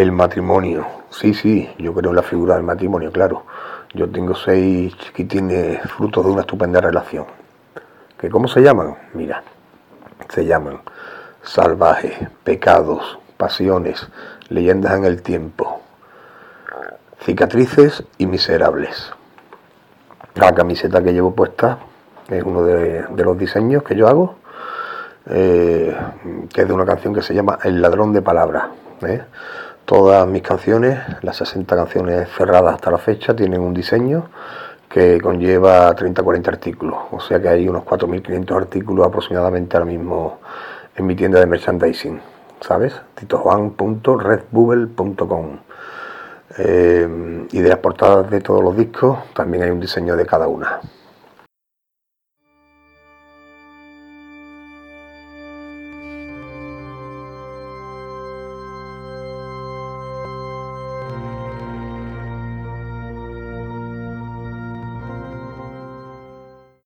El matrimonio. Sí, sí, yo creo en la figura del matrimonio, claro. Yo tengo seis chiquitines frutos de una estupenda relación. ¿Que ¿Cómo se llaman? Mira, se llaman salvajes, pecados, pasiones, leyendas en el tiempo, cicatrices y miserables. La camiseta que llevo puesta es uno de, los diseños que yo hago, eh, que es de una canción que se llama El ladrón de palabras. ¿eh? Todas mis canciones, las 60 canciones cerradas hasta la fecha, tienen un diseño que conlleva 30-40 artículos, o sea que hay unos 4.500 artículos aproximadamente ahora mismo en mi tienda de merchandising, ¿sabes? titojuan.redbubble.com eh, y de las portadas de todos los discos también hay un diseño de cada una.